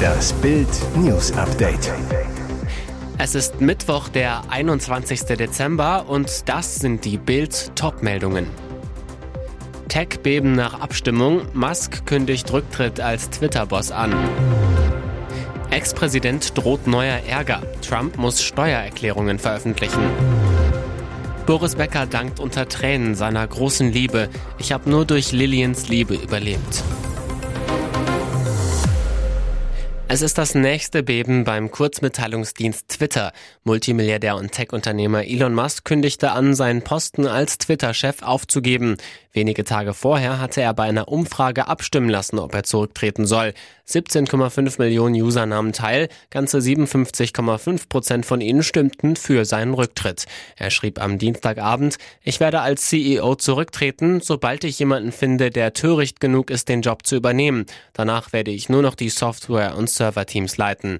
Das Bild News Update. Es ist Mittwoch, der 21. Dezember und das sind die Bild Topmeldungen. Tech-Beben nach Abstimmung, Musk kündigt Rücktritt als Twitter-Boss an. Ex-Präsident droht neuer Ärger. Trump muss Steuererklärungen veröffentlichen. Boris Becker dankt unter Tränen seiner großen Liebe. Ich habe nur durch Lillians Liebe überlebt. Es ist das nächste Beben beim Kurzmitteilungsdienst Twitter. Multimilliardär und Tech-Unternehmer Elon Musk kündigte an, seinen Posten als Twitter-Chef aufzugeben. Wenige Tage vorher hatte er bei einer Umfrage abstimmen lassen, ob er zurücktreten soll. 17,5 Millionen User nahmen teil, ganze 57,5 Prozent von ihnen stimmten für seinen Rücktritt. Er schrieb am Dienstagabend, ich werde als CEO zurücktreten, sobald ich jemanden finde, der töricht genug ist, den Job zu übernehmen. Danach werde ich nur noch die Software und Serverteams leiten.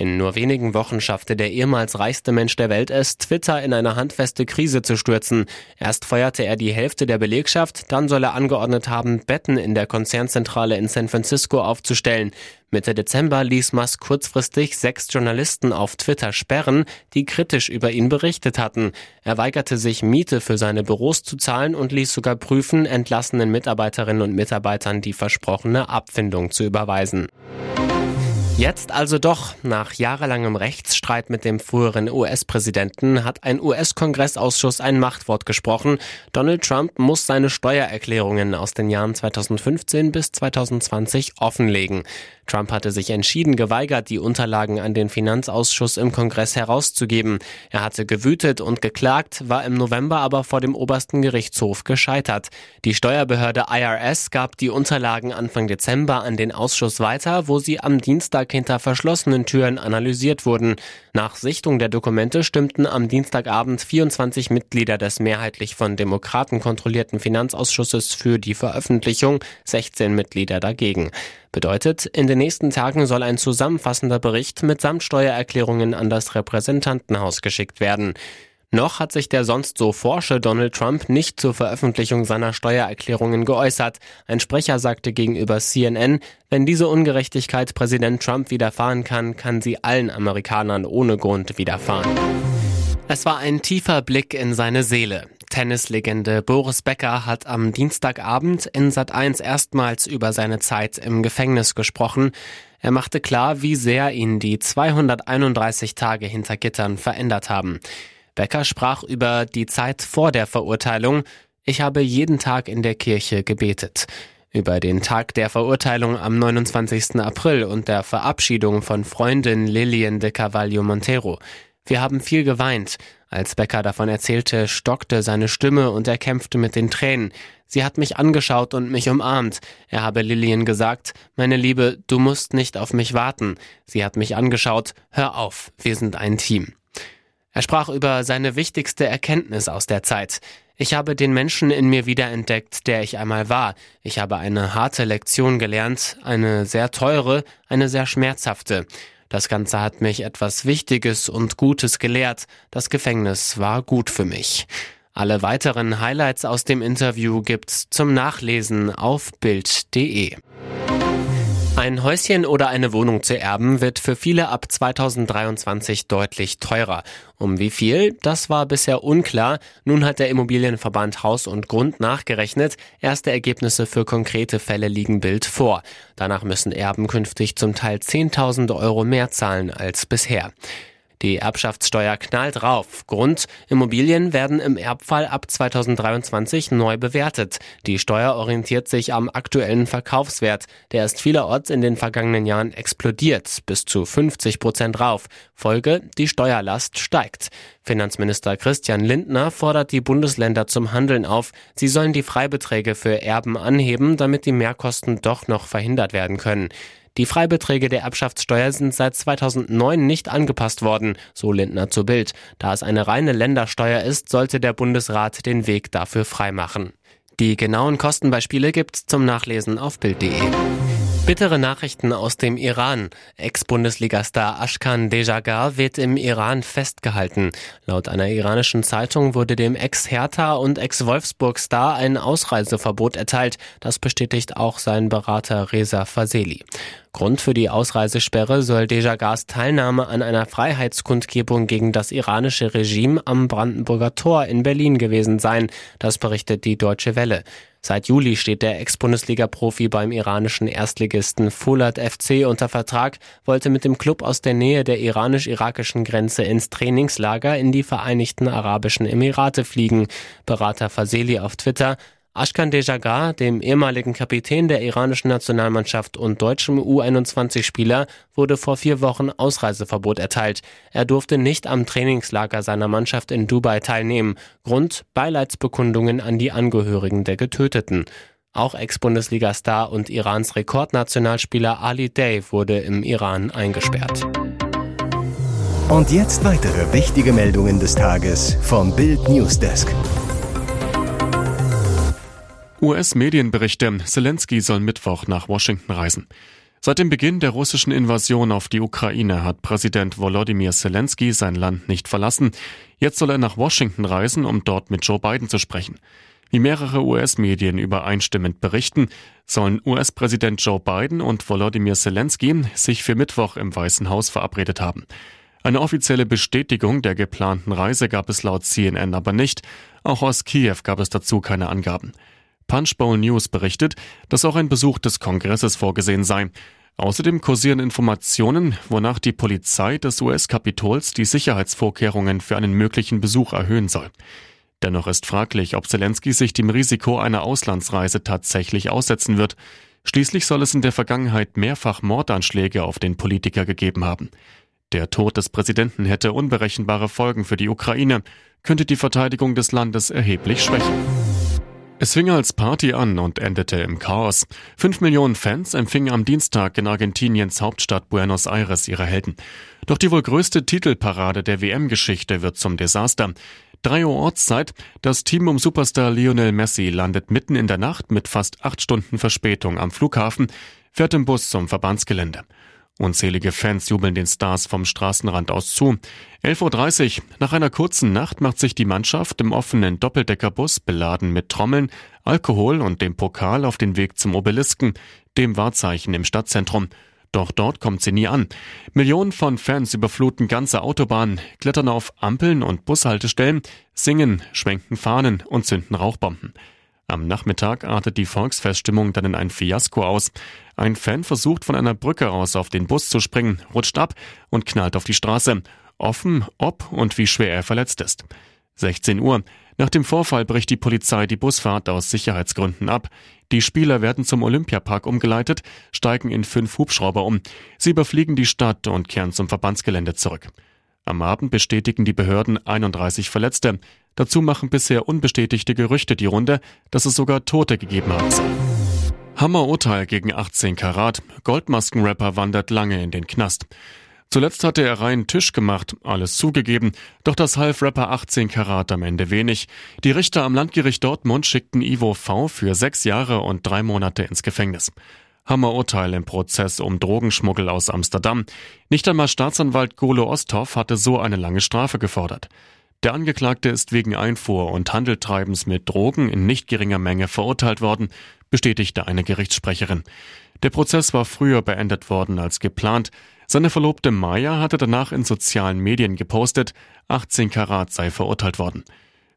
In nur wenigen Wochen schaffte der ehemals reichste Mensch der Welt es, Twitter in eine handfeste Krise zu stürzen. Erst feuerte er die Hälfte der Belegschaft, dann soll er angeordnet haben, Betten in der Konzernzentrale in San Francisco aufzustellen. Mitte Dezember ließ Musk kurzfristig sechs Journalisten auf Twitter sperren, die kritisch über ihn berichtet hatten. Er weigerte sich, Miete für seine Büros zu zahlen und ließ sogar prüfen, entlassenen Mitarbeiterinnen und Mitarbeitern die versprochene Abfindung zu überweisen. Jetzt also doch, nach jahrelangem Rechtsstreit mit dem früheren US-Präsidenten hat ein US-Kongressausschuss ein Machtwort gesprochen. Donald Trump muss seine Steuererklärungen aus den Jahren 2015 bis 2020 offenlegen. Trump hatte sich entschieden geweigert, die Unterlagen an den Finanzausschuss im Kongress herauszugeben. Er hatte gewütet und geklagt, war im November aber vor dem obersten Gerichtshof gescheitert. Die Steuerbehörde IRS gab die Unterlagen Anfang Dezember an den Ausschuss weiter, wo sie am Dienstag hinter verschlossenen Türen analysiert wurden. Nach Sichtung der Dokumente stimmten am Dienstagabend 24 Mitglieder des mehrheitlich von Demokraten kontrollierten Finanzausschusses für die Veröffentlichung, 16 Mitglieder dagegen. Bedeutet, in den nächsten Tagen soll ein zusammenfassender Bericht mitsamt Steuererklärungen an das Repräsentantenhaus geschickt werden. Noch hat sich der sonst so forsche Donald Trump nicht zur Veröffentlichung seiner Steuererklärungen geäußert. Ein Sprecher sagte gegenüber CNN, wenn diese Ungerechtigkeit Präsident Trump widerfahren kann, kann sie allen Amerikanern ohne Grund widerfahren. Es war ein tiefer Blick in seine Seele. Tennislegende Boris Becker hat am Dienstagabend in Sat1 erstmals über seine Zeit im Gefängnis gesprochen. Er machte klar, wie sehr ihn die 231 Tage hinter Gittern verändert haben. Becker sprach über die Zeit vor der Verurteilung. Ich habe jeden Tag in der Kirche gebetet. Über den Tag der Verurteilung am 29. April und der Verabschiedung von Freundin Lillian de Carvalho Montero. Wir haben viel geweint. Als Becker davon erzählte, stockte seine Stimme und er kämpfte mit den Tränen. Sie hat mich angeschaut und mich umarmt. Er habe Lillian gesagt, meine Liebe, du musst nicht auf mich warten. Sie hat mich angeschaut, hör auf, wir sind ein Team. Er sprach über seine wichtigste Erkenntnis aus der Zeit. Ich habe den Menschen in mir wiederentdeckt, der ich einmal war. Ich habe eine harte Lektion gelernt, eine sehr teure, eine sehr schmerzhafte. Das Ganze hat mich etwas Wichtiges und Gutes gelehrt. Das Gefängnis war gut für mich. Alle weiteren Highlights aus dem Interview gibt's zum Nachlesen auf Bild.de. Ein Häuschen oder eine Wohnung zu erben wird für viele ab 2023 deutlich teurer. Um wie viel? Das war bisher unklar. Nun hat der Immobilienverband Haus und Grund nachgerechnet. Erste Ergebnisse für konkrete Fälle liegen Bild vor. Danach müssen Erben künftig zum Teil 10.000 Euro mehr zahlen als bisher. Die Erbschaftssteuer knallt rauf. Grund, Immobilien werden im Erbfall ab 2023 neu bewertet. Die Steuer orientiert sich am aktuellen Verkaufswert. Der ist vielerorts in den vergangenen Jahren explodiert, bis zu 50 Prozent rauf. Folge, die Steuerlast steigt. Finanzminister Christian Lindner fordert die Bundesländer zum Handeln auf. Sie sollen die Freibeträge für Erben anheben, damit die Mehrkosten doch noch verhindert werden können. Die Freibeträge der Erbschaftssteuer sind seit 2009 nicht angepasst worden, so Lindner zu Bild. Da es eine reine Ländersteuer ist, sollte der Bundesrat den Weg dafür freimachen. Die genauen Kostenbeispiele gibt's zum Nachlesen auf Bild.de. Bittere Nachrichten aus dem Iran. Ex-Bundesligastar Ashkan Dejagar wird im Iran festgehalten. Laut einer iranischen Zeitung wurde dem Ex-Hertha und Ex-Wolfsburg-Star ein Ausreiseverbot erteilt. Das bestätigt auch sein Berater Reza Faseli. Grund für die Ausreisesperre soll Dejagars Teilnahme an einer Freiheitskundgebung gegen das iranische Regime am Brandenburger Tor in Berlin gewesen sein. Das berichtet die Deutsche Welle. Seit Juli steht der Ex-Bundesliga-Profi beim iranischen Erstligisten Fulat FC unter Vertrag, wollte mit dem Club aus der Nähe der iranisch-irakischen Grenze ins Trainingslager in die Vereinigten Arabischen Emirate fliegen. Berater Faseli auf Twitter, Ashkan Dejagar, dem ehemaligen Kapitän der iranischen Nationalmannschaft und deutschem U21-Spieler, wurde vor vier Wochen Ausreiseverbot erteilt. Er durfte nicht am Trainingslager seiner Mannschaft in Dubai teilnehmen. Grund Beileidsbekundungen an die Angehörigen der Getöteten. Auch Ex-Bundesliga-Star und Irans Rekordnationalspieler Ali Day wurde im Iran eingesperrt. Und jetzt weitere wichtige Meldungen des Tages vom Bild Newsdesk. US-Medienberichte, Zelensky soll Mittwoch nach Washington reisen. Seit dem Beginn der russischen Invasion auf die Ukraine hat Präsident Volodymyr Zelensky sein Land nicht verlassen. Jetzt soll er nach Washington reisen, um dort mit Joe Biden zu sprechen. Wie mehrere US-Medien übereinstimmend berichten, sollen US-Präsident Joe Biden und Volodymyr Zelensky sich für Mittwoch im Weißen Haus verabredet haben. Eine offizielle Bestätigung der geplanten Reise gab es laut CNN aber nicht. Auch aus Kiew gab es dazu keine Angaben. Punchbowl News berichtet, dass auch ein Besuch des Kongresses vorgesehen sei. Außerdem kursieren Informationen, wonach die Polizei des US-Kapitols die Sicherheitsvorkehrungen für einen möglichen Besuch erhöhen soll. Dennoch ist fraglich, ob Zelensky sich dem Risiko einer Auslandsreise tatsächlich aussetzen wird. Schließlich soll es in der Vergangenheit mehrfach Mordanschläge auf den Politiker gegeben haben. Der Tod des Präsidenten hätte unberechenbare Folgen für die Ukraine, könnte die Verteidigung des Landes erheblich schwächen. Es fing als Party an und endete im Chaos. Fünf Millionen Fans empfingen am Dienstag in Argentiniens Hauptstadt Buenos Aires ihre Helden. Doch die wohl größte Titelparade der WM-Geschichte wird zum Desaster. Drei Uhr Ortszeit, das Team um Superstar Lionel Messi landet mitten in der Nacht mit fast acht Stunden Verspätung am Flughafen, fährt im Bus zum Verbandsgelände. Unzählige Fans jubeln den Stars vom Straßenrand aus zu. 11.30 Uhr. Nach einer kurzen Nacht macht sich die Mannschaft im offenen Doppeldeckerbus beladen mit Trommeln, Alkohol und dem Pokal auf den Weg zum Obelisken, dem Wahrzeichen im Stadtzentrum. Doch dort kommt sie nie an. Millionen von Fans überfluten ganze Autobahnen, klettern auf Ampeln und Bushaltestellen, singen, schwenken Fahnen und zünden Rauchbomben. Am Nachmittag artet die Volksfeststimmung dann in ein Fiasko aus. Ein Fan versucht von einer Brücke aus auf den Bus zu springen, rutscht ab und knallt auf die Straße. Offen, ob und wie schwer er verletzt ist. 16 Uhr. Nach dem Vorfall bricht die Polizei die Busfahrt aus Sicherheitsgründen ab. Die Spieler werden zum Olympiapark umgeleitet, steigen in fünf Hubschrauber um. Sie überfliegen die Stadt und kehren zum Verbandsgelände zurück. Am Abend bestätigen die Behörden 31 Verletzte. Dazu machen bisher unbestätigte Gerüchte die Runde, dass es sogar Tote gegeben soll. Hammerurteil gegen 18 Karat. Goldmaskenrapper wandert lange in den Knast. Zuletzt hatte er reinen Tisch gemacht, alles zugegeben, doch das half Rapper 18 Karat am Ende wenig. Die Richter am Landgericht Dortmund schickten Ivo V für sechs Jahre und drei Monate ins Gefängnis. Hammerurteil im Prozess um Drogenschmuggel aus Amsterdam. Nicht einmal Staatsanwalt Golo Osthoff hatte so eine lange Strafe gefordert. Der Angeklagte ist wegen Einfuhr und Handeltreibens mit Drogen in nicht geringer Menge verurteilt worden, bestätigte eine Gerichtssprecherin. Der Prozess war früher beendet worden als geplant. Seine Verlobte Maya hatte danach in sozialen Medien gepostet, 18 Karat sei verurteilt worden.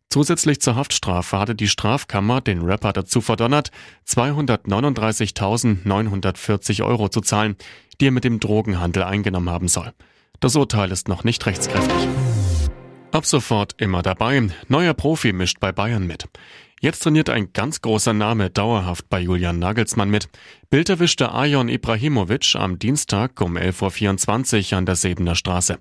Zusätzlich zur Haftstrafe hatte die Strafkammer den Rapper dazu verdonnert, 239.940 Euro zu zahlen, die er mit dem Drogenhandel eingenommen haben soll. Das Urteil ist noch nicht rechtskräftig. Ab sofort immer dabei. Neuer Profi mischt bei Bayern mit. Jetzt trainiert ein ganz großer Name dauerhaft bei Julian Nagelsmann mit. Bild erwischte Ajon Ibrahimovic am Dienstag um 11.24 Uhr an der Sebener Straße.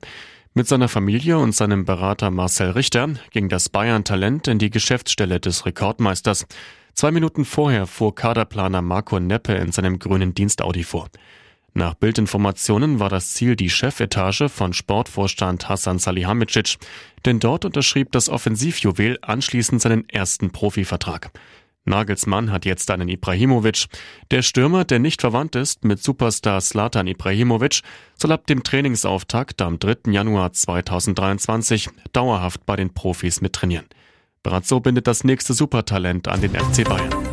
Mit seiner Familie und seinem Berater Marcel Richter ging das Bayern-Talent in die Geschäftsstelle des Rekordmeisters. Zwei Minuten vorher fuhr Kaderplaner Marco Neppe in seinem grünen Dienstaudi vor. Nach Bildinformationen war das Ziel die Chefetage von Sportvorstand Hassan Salihamidzic, denn dort unterschrieb das Offensivjuwel anschließend seinen ersten Profivertrag. Nagelsmann hat jetzt einen Ibrahimovic. Der Stürmer, der nicht verwandt ist mit Superstar Slatan Ibrahimovic, soll ab dem Trainingsauftakt am 3. Januar 2023 dauerhaft bei den Profis mittrainieren. Bereits bindet das nächste Supertalent an den FC Bayern.